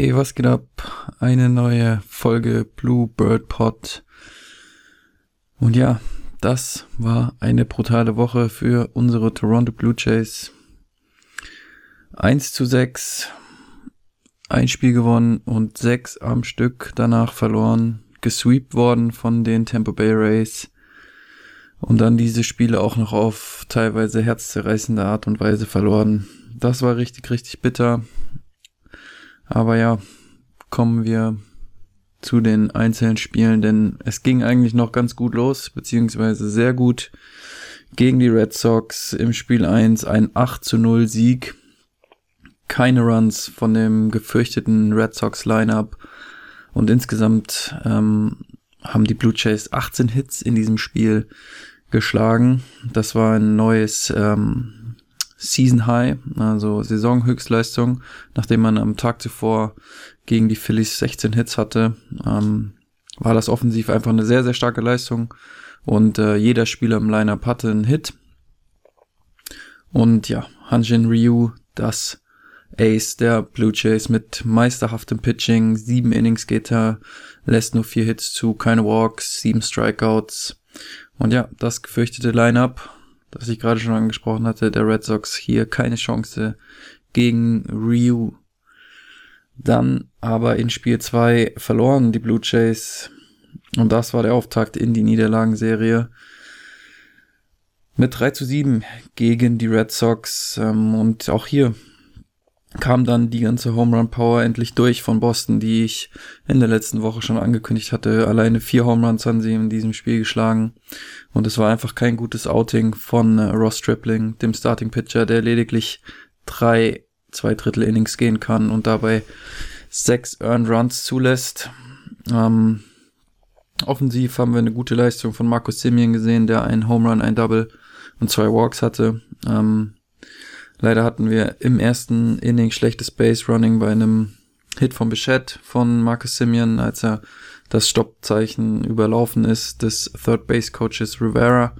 Hey, was geht ab? Eine neue Folge Blue Bird Pod. Und ja, das war eine brutale Woche für unsere Toronto Blue Jays. 1 zu 6, ein Spiel gewonnen und 6 am Stück danach verloren, gesweept worden von den Tampa Bay Rays. Und dann diese Spiele auch noch auf teilweise herzzerreißende Art und Weise verloren. Das war richtig, richtig bitter. Aber ja, kommen wir zu den einzelnen Spielen, denn es ging eigentlich noch ganz gut los, beziehungsweise sehr gut gegen die Red Sox im Spiel 1 ein 8 zu 0 Sieg. Keine Runs von dem gefürchteten Red Sox Lineup und insgesamt ähm, haben die Blue Jays 18 Hits in diesem Spiel geschlagen. Das war ein neues ähm, Season High, also Saisonhöchstleistung, nachdem man am Tag zuvor gegen die Phillies 16 Hits hatte, ähm, war das offensiv einfach eine sehr, sehr starke Leistung und äh, jeder Spieler im Lineup hatte einen Hit. Und ja, Hanjin Ryu, das Ace der Blue Jays mit meisterhaftem Pitching, sieben Innings geht er, lässt nur vier Hits zu, keine Walks, sieben Strikeouts. Und ja, das gefürchtete Lineup das ich gerade schon angesprochen hatte, der Red Sox hier keine Chance gegen Ryu. Dann aber in Spiel 2 verloren die Blue Jays und das war der Auftakt in die Niederlagenserie mit 3 zu 7 gegen die Red Sox ähm, und auch hier kam dann die ganze Home Run Power endlich durch von Boston, die ich in der letzten Woche schon angekündigt hatte. Alleine vier Home Runs haben sie in diesem Spiel geschlagen. Und es war einfach kein gutes Outing von äh, Ross Stripling, dem Starting Pitcher, der lediglich drei, zwei Drittel Innings gehen kann und dabei sechs Earned Runs zulässt. Ähm, offensiv haben wir eine gute Leistung von Marcus Simeon gesehen, der einen Home Run, ein Double und zwei Walks hatte. Ähm, Leider hatten wir im ersten Inning schlechtes Base Running bei einem Hit von Bichette von Marcus Simeon, als er das Stoppzeichen überlaufen ist des Third Base Coaches Rivera,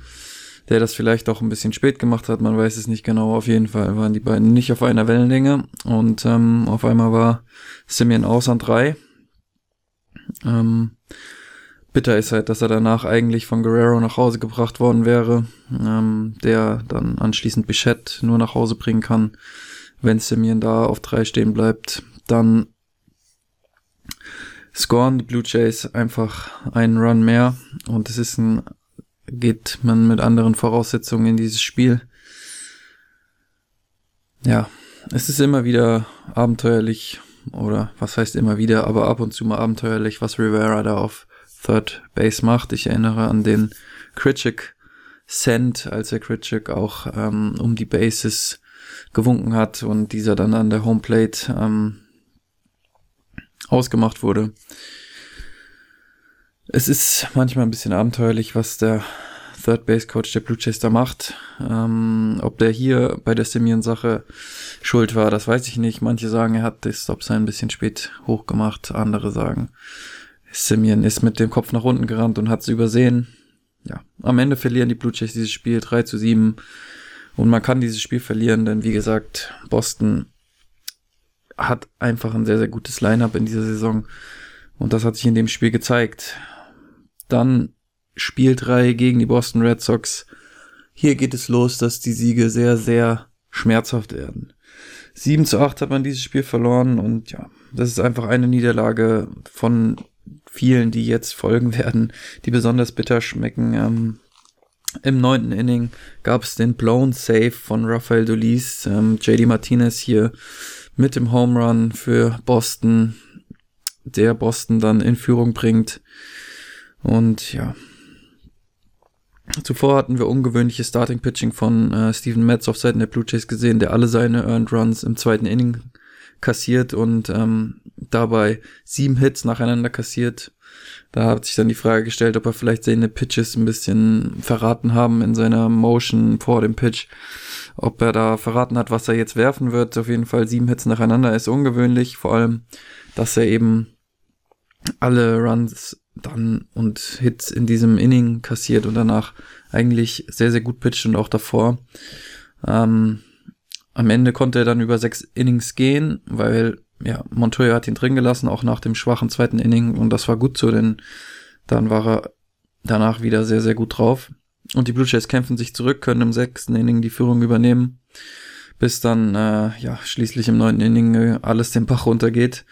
der das vielleicht auch ein bisschen spät gemacht hat, man weiß es nicht genau. Auf jeden Fall waren die beiden nicht auf einer Wellenlänge und ähm, auf einmal war Simeon aus an drei. Ähm, bitter ist halt, dass er danach eigentlich von Guerrero nach Hause gebracht worden wäre, ähm, der dann anschließend Bichette nur nach Hause bringen kann. Wenn Simeon da auf drei stehen bleibt, dann scoren die Blue Jays einfach einen Run mehr und es ist ein, geht man mit anderen Voraussetzungen in dieses Spiel. Ja, es ist immer wieder abenteuerlich oder was heißt immer wieder, aber ab und zu mal abenteuerlich, was Rivera da auf Third Base macht. Ich erinnere an den Kritschik Send, als er Kritschik auch ähm, um die Bases gewunken hat und dieser dann an der Homeplate ähm, ausgemacht wurde. Es ist manchmal ein bisschen abenteuerlich, was der Third Base Coach der Blue Jays macht. Ähm, ob der hier bei der Simeon-Sache schuld war, das weiß ich nicht. Manche sagen, er hat das Stop-Sign ein bisschen spät hochgemacht. Andere sagen, Simeon ist mit dem Kopf nach unten gerannt und hat es übersehen. Ja, am Ende verlieren die Blue Jays dieses Spiel 3 zu 7. Und man kann dieses Spiel verlieren, denn wie gesagt, Boston hat einfach ein sehr, sehr gutes Lineup in dieser Saison. Und das hat sich in dem Spiel gezeigt. Dann Spiel 3 gegen die Boston Red Sox. Hier geht es los, dass die Siege sehr, sehr schmerzhaft werden. 7 zu 8 hat man dieses Spiel verloren und ja, das ist einfach eine Niederlage von vielen, die jetzt folgen werden, die besonders bitter schmecken. Ähm, Im neunten Inning gab es den Blown Save von Rafael Dolis. Ähm, JD Martinez hier mit dem Home Run für Boston, der Boston dann in Führung bringt. Und ja, Zuvor hatten wir ungewöhnliches Starting Pitching von äh, Steven Metz auf Seiten der Blue Jays gesehen, der alle seine Earned Runs im zweiten Inning kassiert und ähm, dabei sieben Hits nacheinander kassiert. Da hat sich dann die Frage gestellt, ob er vielleicht seine Pitches ein bisschen verraten haben in seiner Motion vor dem Pitch. Ob er da verraten hat, was er jetzt werfen wird. Auf jeden Fall sieben Hits nacheinander ist ungewöhnlich. Vor allem, dass er eben alle Runs dann und Hits in diesem Inning kassiert und danach eigentlich sehr, sehr gut pitcht und auch davor. Ähm, am Ende konnte er dann über sechs Innings gehen, weil ja, Montoya hat ihn drin gelassen, auch nach dem schwachen zweiten Inning und das war gut so, denn dann war er danach wieder sehr, sehr gut drauf. Und die Blue Jays kämpfen sich zurück, können im sechsten Inning die Führung übernehmen, bis dann äh, ja schließlich im neunten Inning äh, alles den Bach runtergeht.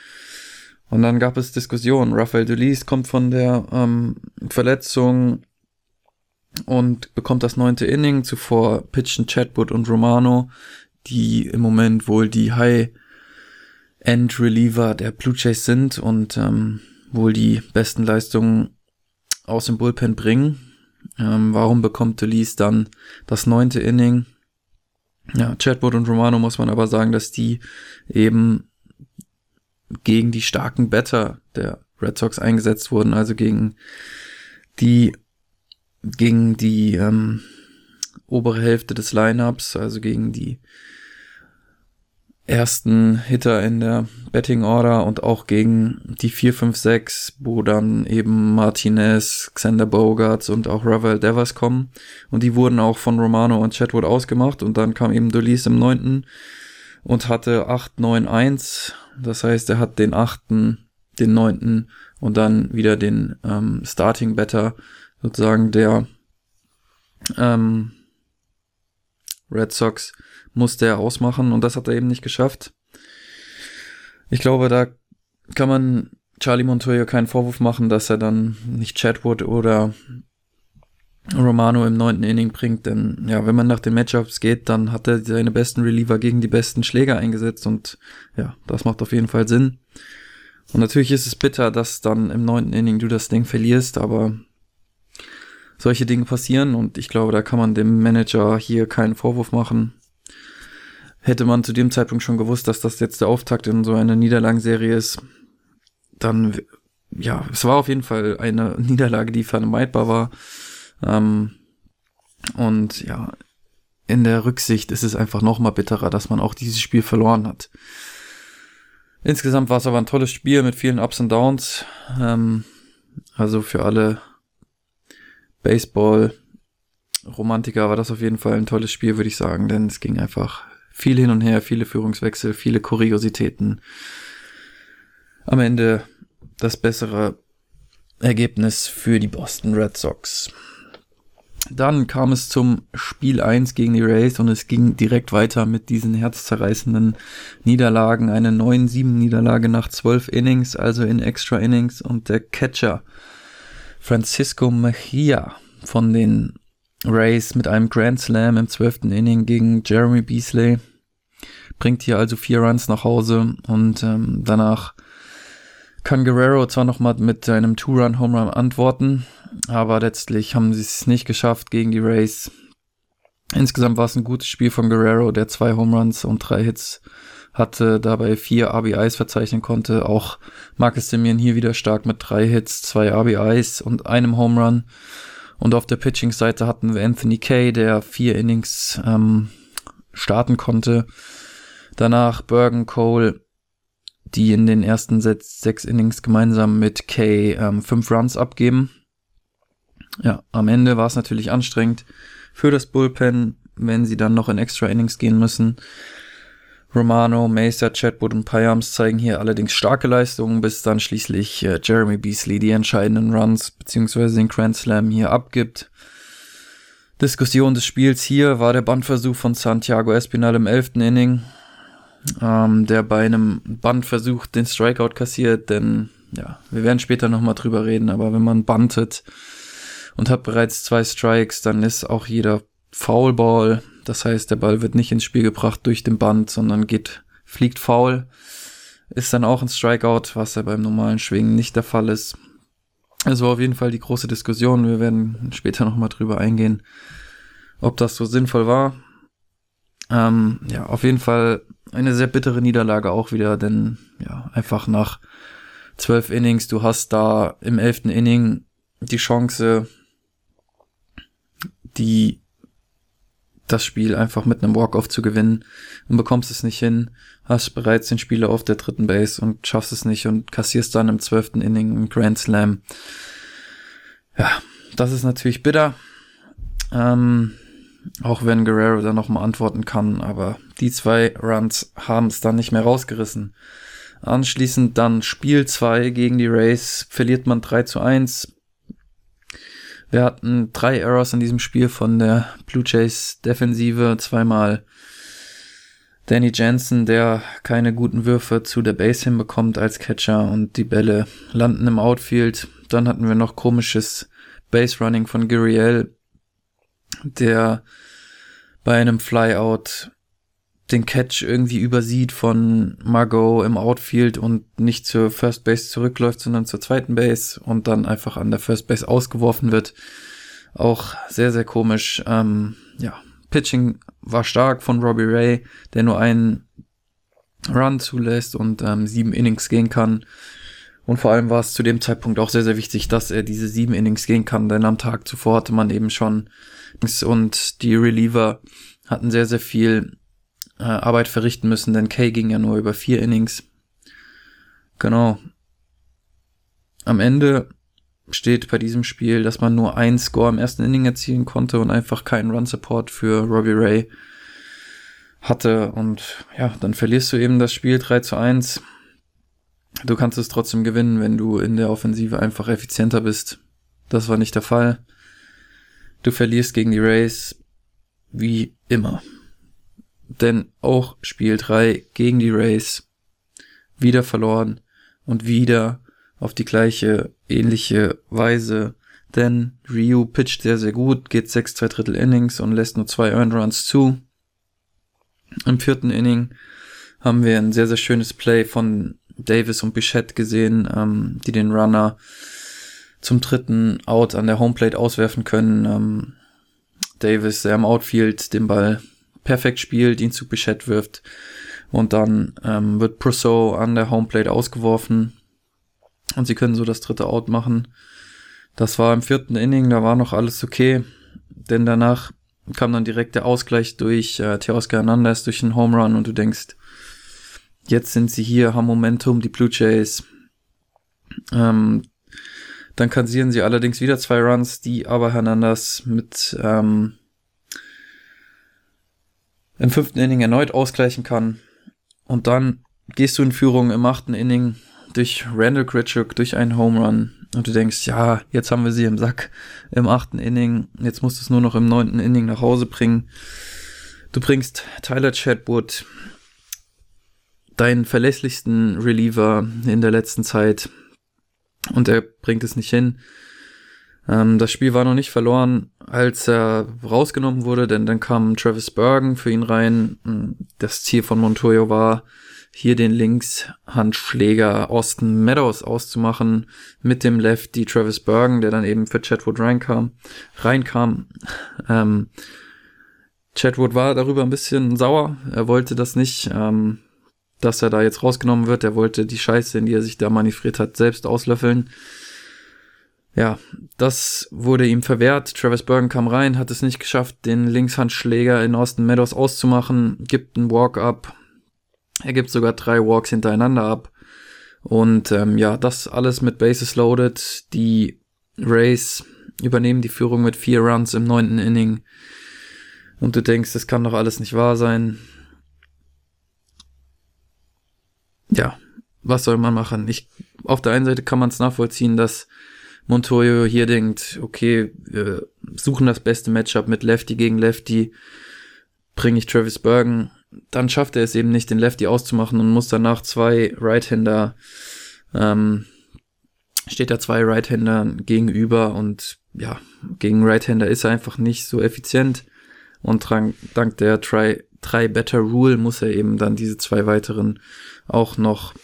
Und dann gab es Diskussionen. Rafael Delis kommt von der ähm, Verletzung und bekommt das neunte Inning. Zuvor pitchen Chadwood und Romano, die im Moment wohl die High-End-Reliever der Blue Jays sind und ähm, wohl die besten Leistungen aus dem Bullpen bringen. Ähm, warum bekommt Delis dann das neunte Inning? Ja, Chadwood und Romano muss man aber sagen, dass die eben gegen die starken Better der Red Sox eingesetzt wurden, also gegen die gegen die ähm, obere Hälfte des Lineups, also gegen die ersten Hitter in der Betting Order und auch gegen die 4, 5, 6, wo dann eben Martinez, Xander Bogarts und auch Ravel Devers kommen. Und die wurden auch von Romano und Chatwood ausgemacht und dann kam eben Dolis im neunten und hatte 8, 9, 1. Das heißt, er hat den achten, den neunten und dann wieder den ähm, Starting Better, sozusagen der ähm, Red Sox musste er ausmachen und das hat er eben nicht geschafft. Ich glaube, da kann man Charlie Montoya keinen Vorwurf machen, dass er dann nicht Chadwood oder Romano im neunten Inning bringt, denn ja, wenn man nach den Matchups geht, dann hat er seine besten Reliever gegen die besten Schläger eingesetzt und ja, das macht auf jeden Fall Sinn. Und natürlich ist es bitter, dass dann im neunten Inning du das Ding verlierst, aber solche Dinge passieren und ich glaube, da kann man dem Manager hier keinen Vorwurf machen hätte man zu dem Zeitpunkt schon gewusst, dass das jetzt der Auftakt in so einer Niederlagenserie ist, dann, ja, es war auf jeden Fall eine Niederlage, die vermeidbar war. Ähm, und ja, in der Rücksicht ist es einfach noch mal bitterer, dass man auch dieses Spiel verloren hat. Insgesamt war es aber ein tolles Spiel mit vielen Ups und Downs. Ähm, also für alle Baseball-Romantiker war das auf jeden Fall ein tolles Spiel, würde ich sagen, denn es ging einfach viel hin und her, viele Führungswechsel, viele Kuriositäten. Am Ende das bessere Ergebnis für die Boston Red Sox. Dann kam es zum Spiel 1 gegen die Rays und es ging direkt weiter mit diesen herzzerreißenden Niederlagen. Eine 9-7-Niederlage nach 12 Innings, also in Extra Innings. Und der Catcher Francisco Mejia von den Race mit einem Grand Slam im zwölften Inning gegen Jeremy Beasley. Bringt hier also vier Runs nach Hause und ähm, danach kann Guerrero zwar nochmal mit seinem Two-Run-Home Run antworten, aber letztlich haben sie es nicht geschafft gegen die Rays. Insgesamt war es ein gutes Spiel von Guerrero, der zwei Home Runs und drei Hits hatte, dabei vier RBIs verzeichnen konnte. Auch Marcus Simeon hier wieder stark mit drei Hits, zwei RBIs und einem Home Run. Und auf der Pitching-Seite hatten wir Anthony Kay, der vier Innings ähm, starten konnte. Danach Bergen Cole, die in den ersten sechs, Innings gemeinsam mit Kay ähm, fünf Runs abgeben. Ja, am Ende war es natürlich anstrengend für das Bullpen, wenn sie dann noch in Extra Innings gehen müssen. Romano, Mesa, Chatwood und Payams zeigen hier allerdings starke Leistungen, bis dann schließlich äh, Jeremy Beasley die entscheidenden Runs bzw. den Grand Slam hier abgibt. Diskussion des Spiels hier war der Bandversuch von Santiago Espinal im 11. Inning, ähm, der bei einem Bandversuch den Strikeout kassiert, denn ja, wir werden später nochmal drüber reden, aber wenn man bantet und hat bereits zwei Strikes, dann ist auch jeder Foulball das heißt, der Ball wird nicht ins Spiel gebracht durch den Band, sondern geht, fliegt faul. Ist dann auch ein Strikeout, was ja beim normalen Schwingen nicht der Fall ist. Es war auf jeden Fall die große Diskussion. Wir werden später nochmal drüber eingehen, ob das so sinnvoll war. Ähm, ja, auf jeden Fall eine sehr bittere Niederlage auch wieder, denn ja, einfach nach zwölf Innings, du hast da im elften Inning die Chance, die das Spiel einfach mit einem Walk-Off zu gewinnen und bekommst es nicht hin, hast bereits den Spieler auf der dritten Base und schaffst es nicht und kassierst dann im zwölften Inning einen Grand Slam. Ja, das ist natürlich bitter. Ähm, auch wenn Guerrero dann nochmal antworten kann, aber die zwei Runs haben es dann nicht mehr rausgerissen. Anschließend dann Spiel 2 gegen die Rays, verliert man 3 zu 1. Wir hatten drei Errors in diesem Spiel von der Blue Jays Defensive, zweimal Danny Jensen, der keine guten Würfe zu der Base hinbekommt als Catcher und die Bälle landen im Outfield. Dann hatten wir noch komisches Base Running von Guriel, der bei einem Flyout den Catch irgendwie übersieht von Margot im Outfield und nicht zur First Base zurückläuft, sondern zur zweiten Base und dann einfach an der First Base ausgeworfen wird. Auch sehr, sehr komisch. Ähm, ja, Pitching war stark von Robbie Ray, der nur einen Run zulässt und ähm, sieben Innings gehen kann. Und vor allem war es zu dem Zeitpunkt auch sehr, sehr wichtig, dass er diese sieben Innings gehen kann, denn am Tag zuvor hatte man eben schon und die Reliever hatten sehr, sehr viel äh, Arbeit verrichten müssen, denn Kay ging ja nur über vier Innings. Genau. Am Ende steht bei diesem Spiel, dass man nur ein Score im ersten Inning erzielen konnte und einfach keinen Run-Support für Robbie Ray hatte. Und ja, dann verlierst du eben das Spiel 3 zu 1. Du kannst es trotzdem gewinnen, wenn du in der Offensive einfach effizienter bist. Das war nicht der Fall. Du verlierst gegen die Rays wie immer. Denn auch Spiel 3 gegen die Rays wieder verloren und wieder auf die gleiche ähnliche Weise. Denn Ryu pitcht sehr, sehr gut, geht 6 2 Drittel Innings und lässt nur zwei Earned Runs zu. Im vierten Inning haben wir ein sehr, sehr schönes Play von Davis und Bichette gesehen, ähm, die den Runner zum dritten Out an der Homeplate auswerfen können. Ähm, Davis, der im Outfield den Ball perfekt spielt, ihn zu Bichette wirft und dann ähm, wird Prousseau an der Homeplate ausgeworfen und sie können so das dritte Out machen. Das war im vierten Inning, da war noch alles okay, denn danach kam dann direkt der Ausgleich durch äh, Teoscar Hernandez durch einen Home Run und du denkst, jetzt sind sie hier, haben Momentum, die Blue Jays. Ähm, dann kassieren sie allerdings wieder zwei Runs, die aber Hernandez mit ähm, im fünften Inning erneut ausgleichen kann. Und dann gehst du in Führung im achten Inning durch Randall Critchuk, durch einen Home Run. Und du denkst, ja, jetzt haben wir sie im Sack im achten Inning. Jetzt musst du es nur noch im neunten Inning nach Hause bringen. Du bringst Tyler Chadwood, deinen verlässlichsten Reliever in der letzten Zeit. Und er bringt es nicht hin. Ähm, das Spiel war noch nicht verloren, als er rausgenommen wurde, denn dann kam Travis Bergen für ihn rein. Das Ziel von Montoyo war, hier den Linkshandschläger Austin Meadows auszumachen mit dem Lefty Travis Bergen, der dann eben für Chatwood reinkam. reinkam. Ähm, Chatwood war darüber ein bisschen sauer. Er wollte das nicht, ähm, dass er da jetzt rausgenommen wird. Er wollte die Scheiße, in die er sich da manövriert hat, selbst auslöffeln. Ja, das wurde ihm verwehrt. Travis Bergen kam rein, hat es nicht geschafft, den Linkshandschläger in Austin Meadows auszumachen, gibt einen Walk-up, er gibt sogar drei Walks hintereinander ab. Und ähm, ja, das alles mit Bases loaded. Die Rays übernehmen die Führung mit vier Runs im neunten Inning. Und du denkst, das kann doch alles nicht wahr sein. Ja, was soll man machen? Ich, auf der einen Seite kann man es nachvollziehen, dass Montoyo hier denkt, okay, wir suchen das beste Matchup mit Lefty gegen Lefty. Bringe ich Travis Bergen dann schafft er es eben nicht, den Lefty auszumachen und muss danach zwei Right-Hander, ähm, steht da zwei Right-Hander gegenüber und ja, gegen Right-Hander ist er einfach nicht so effizient und dank der Try, Try Better Rule muss er eben dann diese zwei weiteren auch noch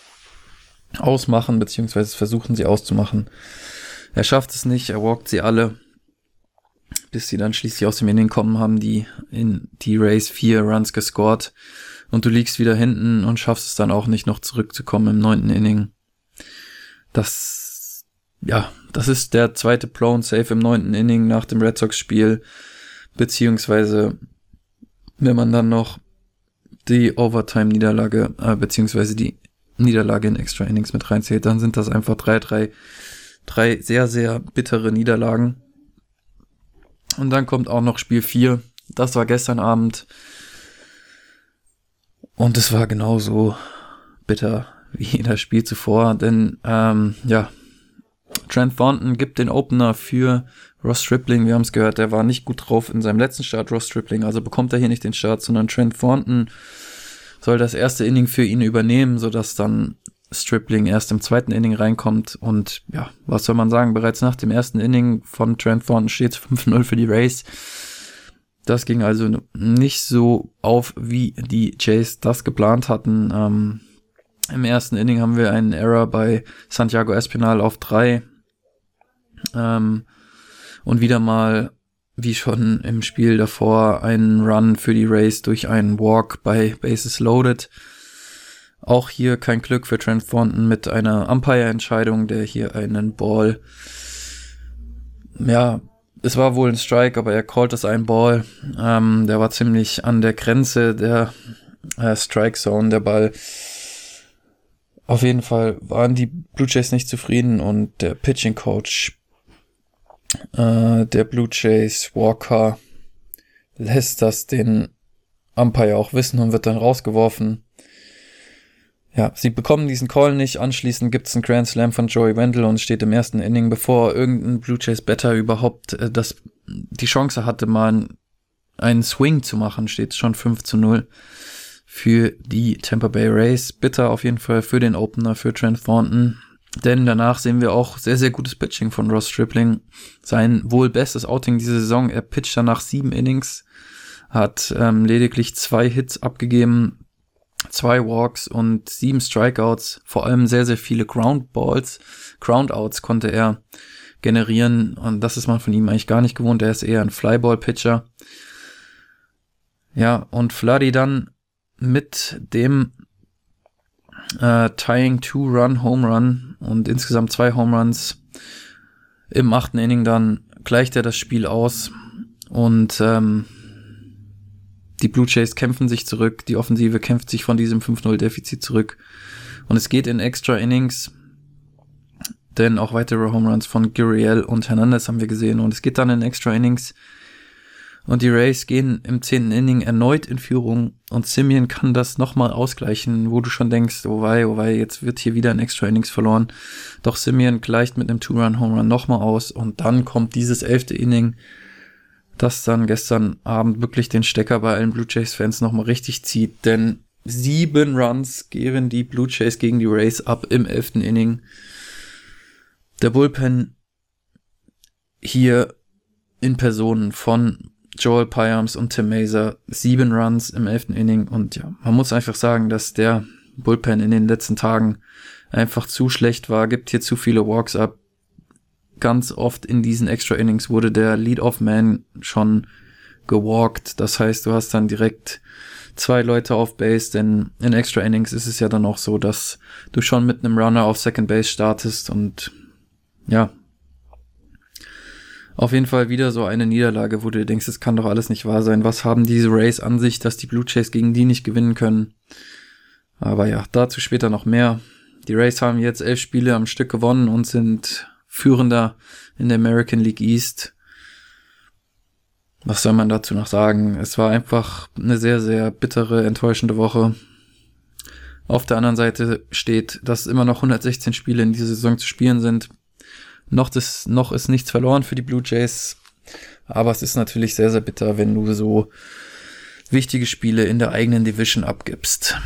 ausmachen, beziehungsweise versuchen sie auszumachen. Er schafft es nicht, er walkt sie alle bis sie dann schließlich aus dem Inning kommen, haben die in die Race vier Runs gescored und du liegst wieder hinten und schaffst es dann auch nicht noch zurückzukommen im neunten Inning. Das, ja, das ist der zweite Blown Safe im neunten Inning nach dem Red Sox Spiel, beziehungsweise wenn man dann noch die Overtime-Niederlage, äh, beziehungsweise die Niederlage in Extra Innings mit reinzählt, dann sind das einfach drei, drei, sehr, sehr bittere Niederlagen. Und dann kommt auch noch Spiel 4. Das war gestern Abend. Und es war genauso bitter wie das Spiel zuvor, denn ähm, ja, Trent Thornton gibt den Opener für Ross Stripling. Wir haben es gehört, der war nicht gut drauf in seinem letzten Start, Ross Stripling. Also bekommt er hier nicht den Start, sondern Trent Thornton soll das erste Inning für ihn übernehmen, sodass dann Stripling erst im zweiten Inning reinkommt. Und ja, was soll man sagen? Bereits nach dem ersten Inning von Trent Thornton steht 5-0 für die Rays. Das ging also nicht so auf, wie die Jays das geplant hatten. Ähm, Im ersten Inning haben wir einen Error bei Santiago Espinal auf drei. Ähm, und wieder mal, wie schon im Spiel davor, einen Run für die Race durch einen Walk bei Bases Loaded. Auch hier kein Glück für Trent Thornton mit einer Umpire-Entscheidung, der hier einen Ball, ja, es war wohl ein Strike, aber er called es ein Ball. Ähm, der war ziemlich an der Grenze der äh, Strike Zone, der Ball. Auf jeden Fall waren die Blue Jays nicht zufrieden und der Pitching Coach äh, der Blue Jays Walker lässt das den Umpire auch wissen und wird dann rausgeworfen. Ja, sie bekommen diesen Call nicht. Anschließend gibt es einen Grand Slam von Joey Wendell und steht im ersten Inning, bevor irgendein Blue Jays Better überhaupt äh, das, die Chance hatte, mal einen Swing zu machen, steht schon 5 zu 0 für die Tampa Bay Rays. Bitter auf jeden Fall für den Opener, für Trent Thornton. Denn danach sehen wir auch sehr, sehr gutes Pitching von Ross Stripling. Sein wohl bestes Outing diese Saison. Er pitcht danach sieben Innings, hat ähm, lediglich zwei Hits abgegeben, zwei Walks und sieben Strikeouts. Vor allem sehr, sehr viele Ground Balls, Groundouts konnte er generieren. Und das ist man von ihm eigentlich gar nicht gewohnt. Er ist eher ein Flyball-Pitcher. Ja, und Fladdy dann mit dem äh, tying Two-Run Home Run und insgesamt zwei Home Runs. Im achten Inning dann gleicht er das Spiel aus und ähm, die Blue Jays kämpfen sich zurück, die Offensive kämpft sich von diesem 5-0-Defizit zurück. Und es geht in Extra Innings, denn auch weitere Home Runs von Guriel und Hernandez haben wir gesehen. Und es geht dann in Extra Innings. Und die Rays gehen im zehnten Inning erneut in Führung. Und Simeon kann das nochmal ausgleichen, wo du schon denkst, oh wei, oh wei, jetzt wird hier wieder ein Extra Innings verloren. Doch Simeon gleicht mit einem Two-Run-Home-Run nochmal aus. Und dann kommt dieses elfte Inning, das dann gestern Abend wirklich den Stecker bei allen Blue Jays-Fans nochmal richtig zieht, denn sieben Runs geben die Blue Jays gegen die Rays ab im elften Inning. Der Bullpen hier in Person von Joel Pyams und Tim Mazer sieben Runs im elften Inning und ja, man muss einfach sagen, dass der Bullpen in den letzten Tagen einfach zu schlecht war, gibt hier zu viele Walks ab. Ganz oft in diesen Extra Innings wurde der Lead-Off-Man schon gewalkt. Das heißt, du hast dann direkt zwei Leute auf Base, denn in Extra Innings ist es ja dann auch so, dass du schon mit einem Runner auf Second Base startest und ja, auf jeden Fall wieder so eine Niederlage, wo du denkst, es kann doch alles nicht wahr sein. Was haben diese Rays an sich, dass die Blue Jays gegen die nicht gewinnen können? Aber ja, dazu später noch mehr. Die Rays haben jetzt elf Spiele am Stück gewonnen und sind Führender in der American League East. Was soll man dazu noch sagen? Es war einfach eine sehr, sehr bittere, enttäuschende Woche. Auf der anderen Seite steht, dass immer noch 116 Spiele in dieser Saison zu spielen sind. Noch, das, noch ist nichts verloren für die Blue Jays. Aber es ist natürlich sehr, sehr bitter, wenn du so wichtige Spiele in der eigenen Division abgibst.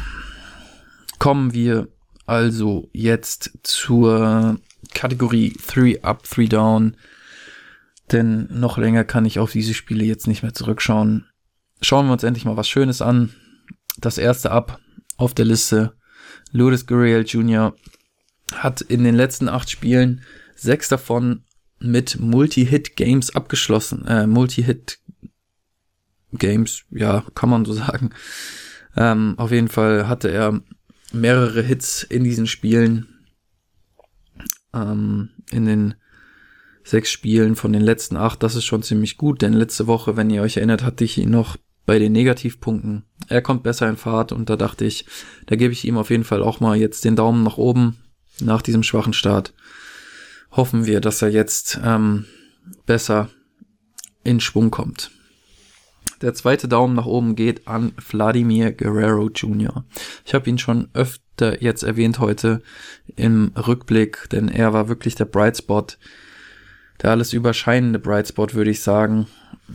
Kommen wir also jetzt zur Kategorie 3 Up, 3 Down. Denn noch länger kann ich auf diese Spiele jetzt nicht mehr zurückschauen. Schauen wir uns endlich mal was Schönes an. Das erste Up auf der Liste. Lourdes Gurriel Jr. hat in den letzten acht Spielen sechs davon mit Multi-Hit-Games abgeschlossen. Äh, Multi-Hit-Games, ja, kann man so sagen. Ähm, auf jeden Fall hatte er mehrere Hits in diesen Spielen. Ähm, in den sechs Spielen von den letzten acht. Das ist schon ziemlich gut, denn letzte Woche, wenn ihr euch erinnert, hatte ich ihn noch bei den Negativpunkten. Er kommt besser in Fahrt und da dachte ich, da gebe ich ihm auf jeden Fall auch mal jetzt den Daumen nach oben nach diesem schwachen Start hoffen wir, dass er jetzt ähm, besser in Schwung kommt. Der zweite Daumen nach oben geht an Vladimir Guerrero Jr. Ich habe ihn schon öf öfter jetzt erwähnt heute im Rückblick, denn er war wirklich der Bright Spot, der alles überscheinende Bright Spot, würde ich sagen.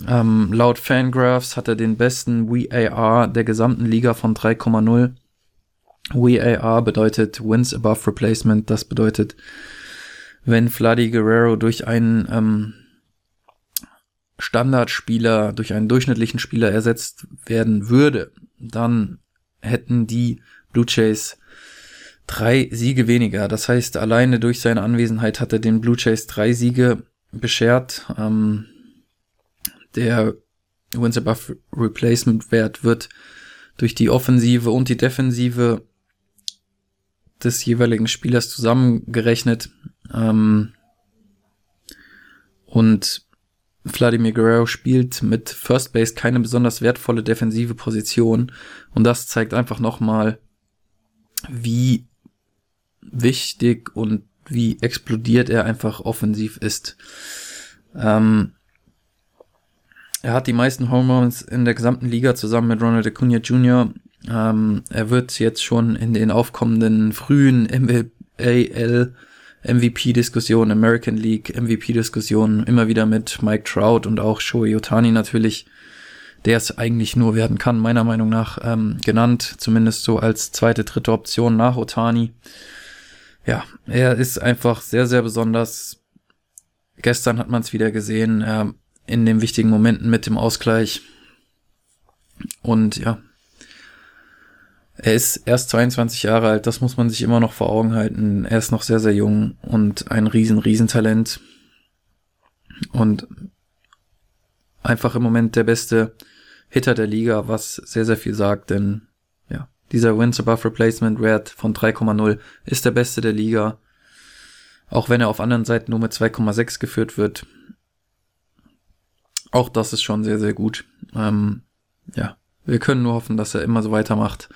Ähm, laut Fangraphs hat er den besten WAR der gesamten Liga von 3,0. WAR bedeutet Wins Above Replacement. Das bedeutet, wenn Vladi Guerrero durch einen ähm, Standardspieler, durch einen durchschnittlichen Spieler ersetzt werden würde, dann hätten die Blue Jays drei Siege weniger. Das heißt, alleine durch seine Anwesenheit hat er den Blue Jays drei Siege beschert. Ähm, der Wins Above Replacement Wert wird durch die Offensive und die Defensive des jeweiligen Spielers zusammengerechnet. Ähm, und Vladimir Guerrero spielt mit First Base keine besonders wertvolle defensive Position. Und das zeigt einfach nochmal, wie wichtig und wie explodiert er einfach offensiv ist. Ähm, er hat die meisten Home Runs in der gesamten Liga zusammen mit Ronald Acuna Jr. Ähm, er wird jetzt schon in den aufkommenden frühen MLBL MVP-Diskussionen, American League MVP-Diskussionen immer wieder mit Mike Trout und auch Shohei Otani natürlich, der es eigentlich nur werden kann, meiner Meinung nach, ähm, genannt, zumindest so als zweite, dritte Option nach Otani. Ja, er ist einfach sehr, sehr besonders. Gestern hat man es wieder gesehen, äh, in den wichtigen Momenten mit dem Ausgleich. Und ja, er ist erst 22 Jahre alt, das muss man sich immer noch vor Augen halten. Er ist noch sehr, sehr jung und ein riesen, riesen Talent. Und einfach im Moment der beste Hitter der Liga, was sehr, sehr viel sagt, denn dieser Wins Above Replacement Wert von 3,0 ist der beste der Liga. Auch wenn er auf anderen Seiten nur mit 2,6 geführt wird. Auch das ist schon sehr, sehr gut. Ähm, ja, wir können nur hoffen, dass er immer so weitermacht.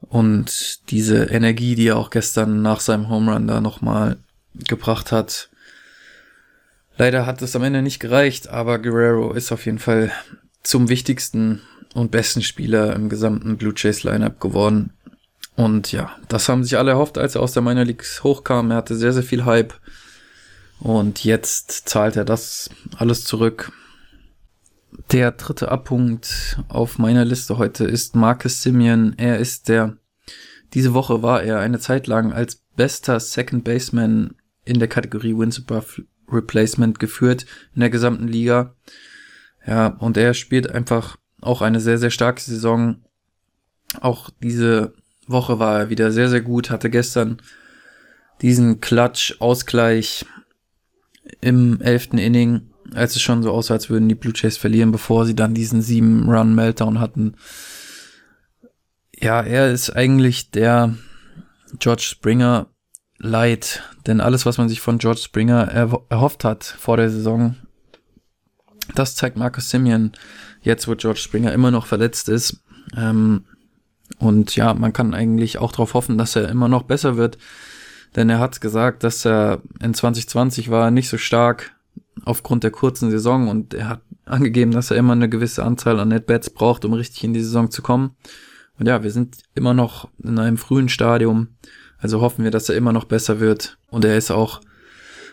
Und diese Energie, die er auch gestern nach seinem Home Run da nochmal gebracht hat. Leider hat es am Ende nicht gereicht, aber Guerrero ist auf jeden Fall zum wichtigsten und besten Spieler im gesamten Blue Jays Lineup geworden. Und ja, das haben sich alle erhofft, als er aus der Minor Leagues hochkam. Er hatte sehr, sehr viel Hype. Und jetzt zahlt er das alles zurück. Der dritte Abpunkt auf meiner Liste heute ist Marcus Simeon. Er ist der, diese Woche war er eine Zeit lang als bester Second Baseman in der Kategorie Wins Above Replacement geführt in der gesamten Liga. Ja, und er spielt einfach auch eine sehr, sehr starke Saison. Auch diese Woche war er wieder sehr, sehr gut, hatte gestern diesen Klatsch-Ausgleich im elften Inning als es schon so aussah, als würden die Blue Jays verlieren, bevor sie dann diesen sieben Run Meltdown hatten. Ja, er ist eigentlich der George Springer Light, denn alles, was man sich von George Springer erhofft hat vor der Saison, das zeigt Marcus Simeon jetzt, wo George Springer immer noch verletzt ist. Ähm, und ja, man kann eigentlich auch darauf hoffen, dass er immer noch besser wird, denn er hat gesagt, dass er in 2020 war nicht so stark aufgrund der kurzen Saison und er hat angegeben, dass er immer eine gewisse Anzahl an Netbats braucht, um richtig in die Saison zu kommen. Und ja, wir sind immer noch in einem frühen Stadium, also hoffen wir, dass er immer noch besser wird. Und er ist auch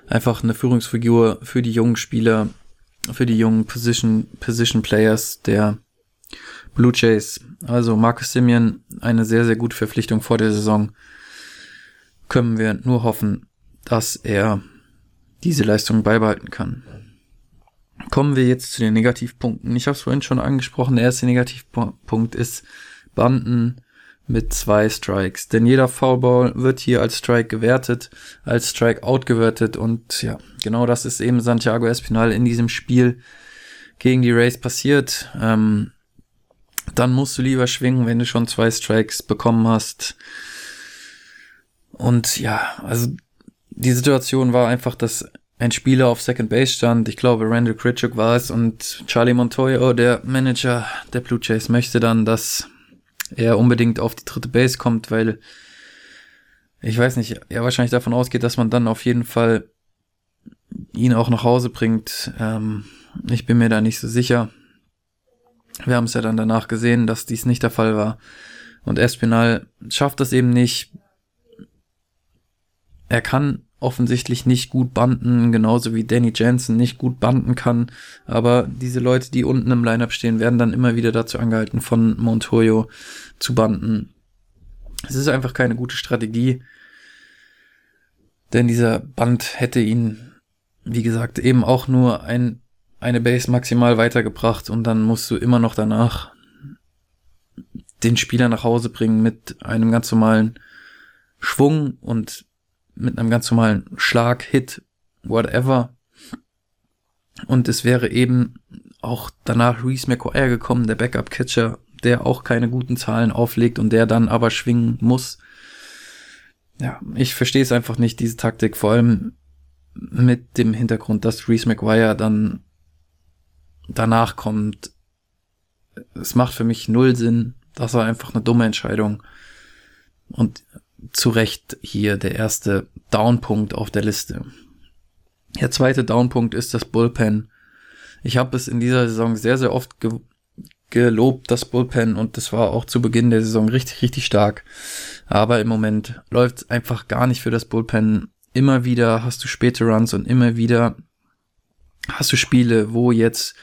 einfach eine Führungsfigur für die jungen Spieler, für die jungen Position, Position Players der Blue Jays. Also Marcus Simeon, eine sehr, sehr gute Verpflichtung vor der Saison. Können wir nur hoffen, dass er diese Leistung beibehalten kann. Kommen wir jetzt zu den Negativpunkten. Ich habe es vorhin schon angesprochen. Der erste Negativpunkt ist Banden mit zwei Strikes. Denn jeder Foulball wird hier als Strike gewertet, als Strikeout gewertet. Und ja, genau das ist eben Santiago Espinal in diesem Spiel gegen die Rays passiert. Ähm, dann musst du lieber schwingen, wenn du schon zwei Strikes bekommen hast. Und ja, also die Situation war einfach, dass ein Spieler auf Second Base stand. Ich glaube, Randall Critchuk war es und Charlie Montoyo, der Manager der Blue Jays, möchte dann, dass er unbedingt auf die dritte Base kommt, weil ich weiß nicht, er wahrscheinlich davon ausgeht, dass man dann auf jeden Fall ihn auch nach Hause bringt. Ähm, ich bin mir da nicht so sicher. Wir haben es ja dann danach gesehen, dass dies nicht der Fall war. Und Espinal schafft das eben nicht. Er kann offensichtlich nicht gut banden, genauso wie Danny Jensen nicht gut banden kann. Aber diese Leute, die unten im Lineup stehen, werden dann immer wieder dazu angehalten, von Montoyo zu banden. Es ist einfach keine gute Strategie, denn dieser Band hätte ihn, wie gesagt, eben auch nur ein, eine Base maximal weitergebracht und dann musst du immer noch danach den Spieler nach Hause bringen mit einem ganz normalen Schwung und mit einem ganz normalen Schlag, Hit, whatever. Und es wäre eben auch danach Reese McGuire gekommen, der Backup-Catcher, der auch keine guten Zahlen auflegt und der dann aber schwingen muss. Ja, ich verstehe es einfach nicht, diese Taktik, vor allem mit dem Hintergrund, dass Reese McGuire dann danach kommt. Es macht für mich null Sinn. Das war einfach eine dumme Entscheidung. Und zu Recht hier der erste Downpunkt auf der Liste. Der zweite Downpunkt ist das Bullpen. Ich habe es in dieser Saison sehr, sehr oft ge gelobt, das Bullpen, und das war auch zu Beginn der Saison richtig, richtig stark. Aber im Moment läuft es einfach gar nicht für das Bullpen. Immer wieder hast du späte Runs und immer wieder hast du Spiele, wo jetzt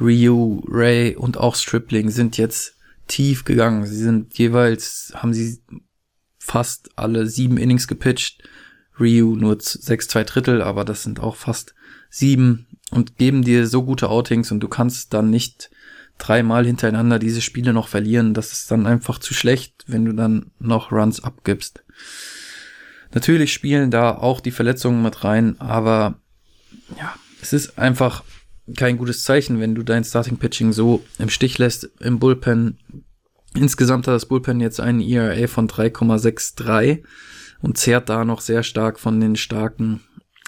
Ryu, Ray und auch Stripling sind jetzt tief gegangen. Sie sind jeweils, haben sie fast alle sieben Innings gepitcht. Ryu nur sechs, zwei Drittel, aber das sind auch fast sieben und geben dir so gute Outings und du kannst dann nicht dreimal hintereinander diese Spiele noch verlieren. Das ist dann einfach zu schlecht, wenn du dann noch Runs abgibst. Natürlich spielen da auch die Verletzungen mit rein, aber ja, es ist einfach kein gutes Zeichen, wenn du dein Starting Pitching so im Stich lässt im Bullpen Insgesamt hat das Bullpen jetzt einen ERA von 3,63 und zehrt da noch sehr stark von den starken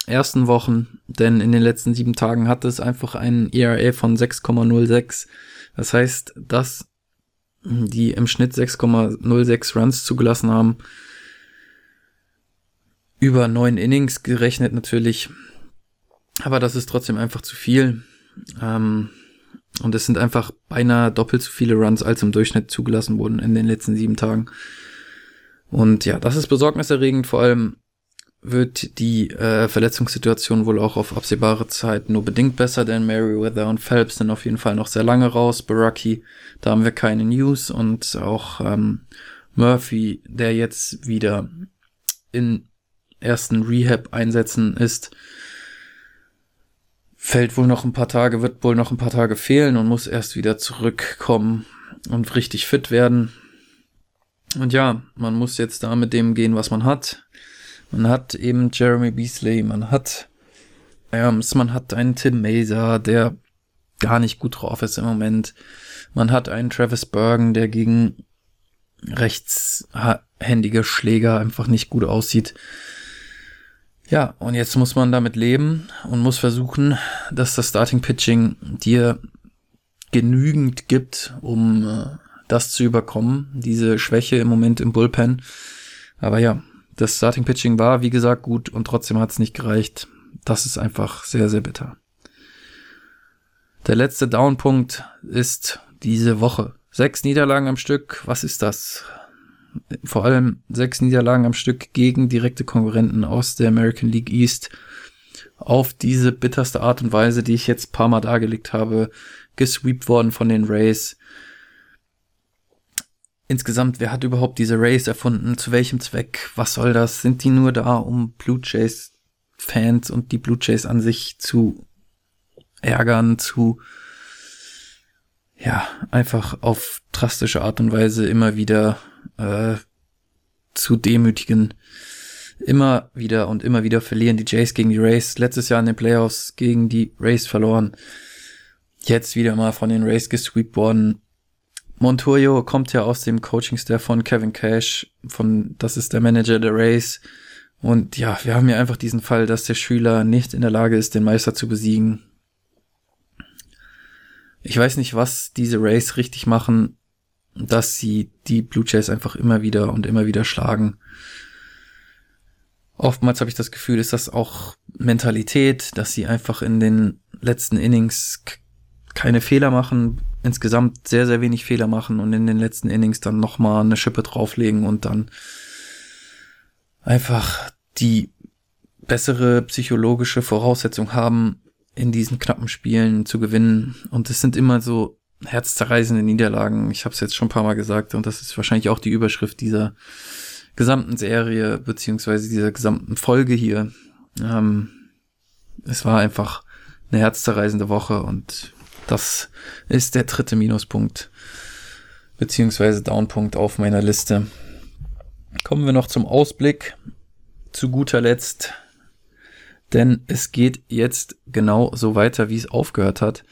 ersten Wochen, denn in den letzten sieben Tagen hat es einfach einen ERA von 6,06. Das heißt, dass die im Schnitt 6,06 Runs zugelassen haben, über neun Innings gerechnet natürlich, aber das ist trotzdem einfach zu viel. Ähm, und es sind einfach beinahe doppelt so viele Runs, als im Durchschnitt zugelassen wurden in den letzten sieben Tagen. Und ja, das ist besorgniserregend. Vor allem wird die äh, Verletzungssituation wohl auch auf absehbare Zeit nur bedingt besser, denn Meriwether und Phelps sind auf jeden Fall noch sehr lange raus. Baraki, da haben wir keine News und auch ähm, Murphy, der jetzt wieder in ersten Rehab-Einsätzen ist, fällt wohl noch ein paar Tage, wird wohl noch ein paar Tage fehlen und muss erst wieder zurückkommen und richtig fit werden. Und ja, man muss jetzt da mit dem gehen, was man hat. Man hat eben Jeremy Beasley, man hat Adams, man hat einen Tim Mazer, der gar nicht gut drauf ist im Moment. Man hat einen Travis Bergen, der gegen rechtshändige Schläger einfach nicht gut aussieht. Ja, und jetzt muss man damit leben und muss versuchen, dass das Starting Pitching dir genügend gibt, um äh, das zu überkommen, diese Schwäche im Moment im Bullpen. Aber ja, das Starting Pitching war, wie gesagt, gut und trotzdem hat es nicht gereicht. Das ist einfach sehr, sehr bitter. Der letzte Downpunkt ist diese Woche. Sechs Niederlagen am Stück. Was ist das? Vor allem sechs Niederlagen am Stück gegen direkte Konkurrenten aus der American League East auf diese bitterste Art und Weise, die ich jetzt paar Mal dargelegt habe, gesweept worden von den Rays. Insgesamt, wer hat überhaupt diese Rays erfunden? Zu welchem Zweck? Was soll das? Sind die nur da, um Blue Jays Fans und die Blue Jays an sich zu ärgern, zu ja, einfach auf drastische Art und Weise immer wieder äh, zu demütigen. Immer wieder und immer wieder verlieren die Jays gegen die Rays. Letztes Jahr in den Playoffs gegen die Rays verloren. Jetzt wieder mal von den Rays gesweept worden. Montoyo kommt ja aus dem Coaching-Staff von Kevin Cash, von, das ist der Manager der Rays. Und ja, wir haben ja einfach diesen Fall, dass der Schüler nicht in der Lage ist, den Meister zu besiegen. Ich weiß nicht, was diese Rays richtig machen dass sie die Blue Jays einfach immer wieder und immer wieder schlagen. Oftmals habe ich das Gefühl, ist das auch Mentalität, dass sie einfach in den letzten Innings keine Fehler machen, insgesamt sehr, sehr wenig Fehler machen und in den letzten Innings dann nochmal eine Schippe drauflegen und dann einfach die bessere psychologische Voraussetzung haben, in diesen knappen Spielen zu gewinnen. Und es sind immer so herzzerreißende Niederlagen. Ich habe es jetzt schon ein paar Mal gesagt und das ist wahrscheinlich auch die Überschrift dieser gesamten Serie beziehungsweise dieser gesamten Folge hier. Ähm, es war einfach eine herzzerreißende Woche und das ist der dritte Minuspunkt beziehungsweise Downpunkt auf meiner Liste. Kommen wir noch zum Ausblick. Zu guter Letzt, denn es geht jetzt genau so weiter, wie es aufgehört hat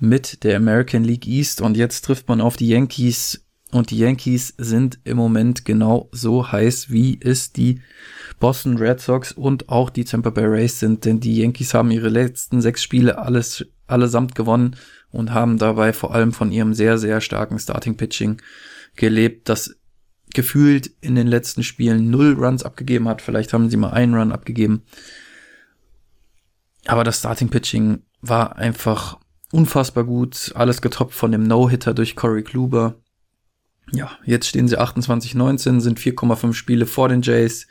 mit der American League East und jetzt trifft man auf die Yankees und die Yankees sind im Moment genau so heiß, wie es die Boston Red Sox und auch die Tampa Bay Rays sind, denn die Yankees haben ihre letzten sechs Spiele alles allesamt gewonnen und haben dabei vor allem von ihrem sehr, sehr starken Starting Pitching gelebt, das gefühlt in den letzten Spielen null Runs abgegeben hat. Vielleicht haben sie mal einen Run abgegeben. Aber das Starting Pitching war einfach unfassbar gut. Alles getoppt von dem No-Hitter durch Corey Kluber. Ja, jetzt stehen sie 28-19, sind 4,5 Spiele vor den Jays.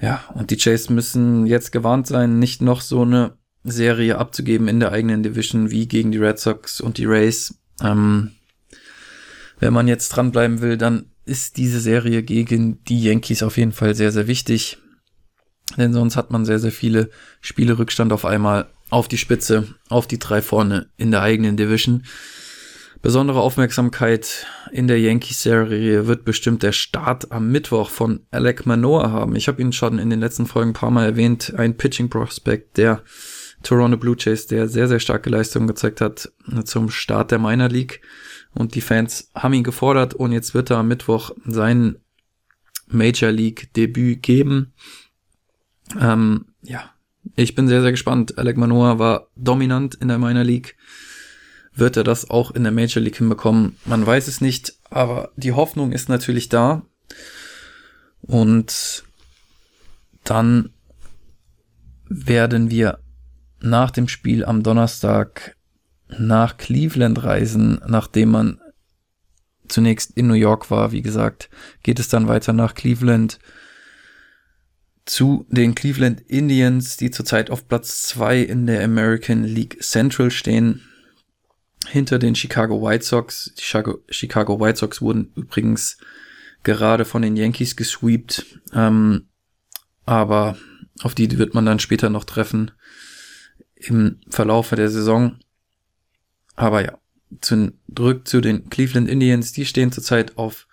Ja, und die Jays müssen jetzt gewarnt sein, nicht noch so eine Serie abzugeben in der eigenen Division wie gegen die Red Sox und die Rays. Ähm, wenn man jetzt dranbleiben will, dann ist diese Serie gegen die Yankees auf jeden Fall sehr, sehr wichtig. Denn sonst hat man sehr, sehr viele Spiele Rückstand auf einmal auf die Spitze, auf die drei vorne in der eigenen Division. Besondere Aufmerksamkeit in der Yankees-Serie wird bestimmt der Start am Mittwoch von Alec Manoa haben. Ich habe ihn schon in den letzten Folgen ein paar Mal erwähnt. Ein Pitching-Prospect der Toronto Blue Jays, der sehr, sehr starke Leistungen gezeigt hat zum Start der Minor League. Und die Fans haben ihn gefordert und jetzt wird er am Mittwoch sein Major League Debüt geben. Ähm, ja, ich bin sehr, sehr gespannt. Alec Manoa war dominant in der Minor League. Wird er das auch in der Major League hinbekommen? Man weiß es nicht, aber die Hoffnung ist natürlich da. Und dann werden wir nach dem Spiel am Donnerstag nach Cleveland reisen, nachdem man zunächst in New York war. Wie gesagt, geht es dann weiter nach Cleveland zu den Cleveland Indians, die zurzeit auf Platz zwei in der American League Central stehen. Hinter den Chicago White Sox. Die Chicago, White Sox wurden übrigens gerade von den Yankees gesweept. Ähm, aber auf die wird man dann später noch treffen im Verlaufe der Saison. Aber ja, zurück zu den Cleveland Indians. Die stehen zurzeit auf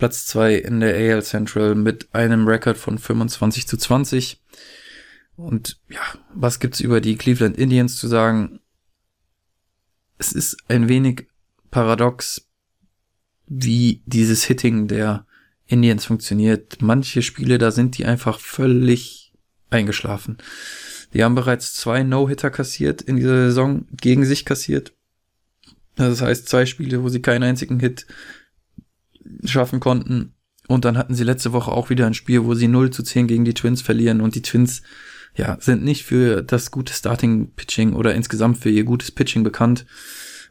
Platz zwei in der AL Central mit einem Rekord von 25 zu 20. Und ja, was gibt's über die Cleveland Indians zu sagen? Es ist ein wenig paradox, wie dieses Hitting der Indians funktioniert. Manche Spiele, da sind die einfach völlig eingeschlafen. Die haben bereits zwei No-Hitter kassiert in dieser Saison, gegen sich kassiert. Das heißt, zwei Spiele, wo sie keinen einzigen Hit schaffen konnten. Und dann hatten sie letzte Woche auch wieder ein Spiel, wo sie 0 zu 10 gegen die Twins verlieren und die Twins ja, sind nicht für das gute Starting-Pitching oder insgesamt für ihr gutes Pitching bekannt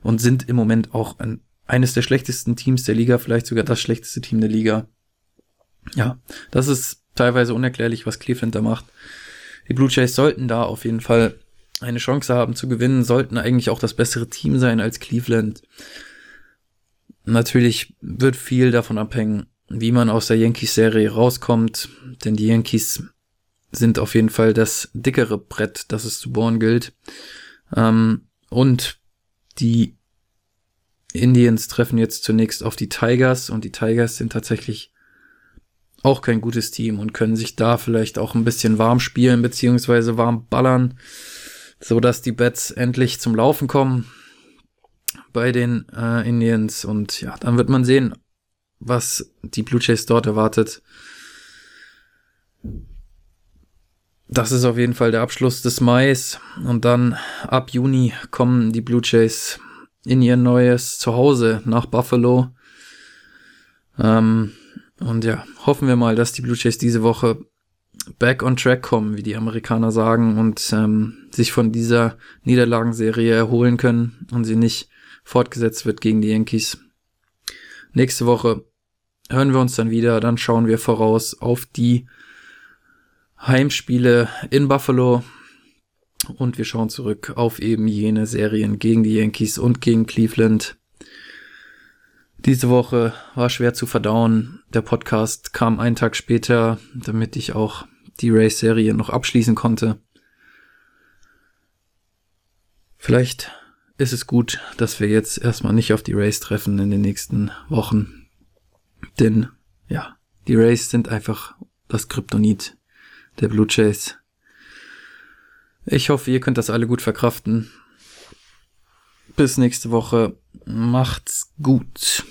und sind im Moment auch ein, eines der schlechtesten Teams der Liga, vielleicht sogar das schlechteste Team der Liga. Ja, das ist teilweise unerklärlich, was Cleveland da macht. Die Blue Jays sollten da auf jeden Fall eine Chance haben zu gewinnen, sollten eigentlich auch das bessere Team sein als Cleveland. Natürlich wird viel davon abhängen, wie man aus der Yankees-Serie rauskommt, denn die Yankees sind auf jeden Fall das dickere Brett, das es zu bohren gilt. Ähm, und die Indians treffen jetzt zunächst auf die Tigers und die Tigers sind tatsächlich auch kein gutes Team und können sich da vielleicht auch ein bisschen warm spielen beziehungsweise warm ballern, so dass die Bets endlich zum Laufen kommen bei den äh, Indians und ja, dann wird man sehen, was die Blue Jays dort erwartet. Das ist auf jeden Fall der Abschluss des Mais und dann ab Juni kommen die Blue Jays in ihr neues Zuhause nach Buffalo. Ähm, und ja, hoffen wir mal, dass die Blue Jays diese Woche back on track kommen, wie die Amerikaner sagen, und ähm, sich von dieser Niederlagenserie erholen können und sie nicht fortgesetzt wird gegen die Yankees. Nächste Woche hören wir uns dann wieder. Dann schauen wir voraus auf die Heimspiele in Buffalo. Und wir schauen zurück auf eben jene Serien gegen die Yankees und gegen Cleveland. Diese Woche war schwer zu verdauen. Der Podcast kam einen Tag später, damit ich auch die Race-Serie noch abschließen konnte. Vielleicht ist es gut, dass wir jetzt erstmal nicht auf die Race treffen in den nächsten Wochen. Denn, ja, die Rays sind einfach das Kryptonit der Blue Jays. Ich hoffe, ihr könnt das alle gut verkraften. Bis nächste Woche. Macht's gut.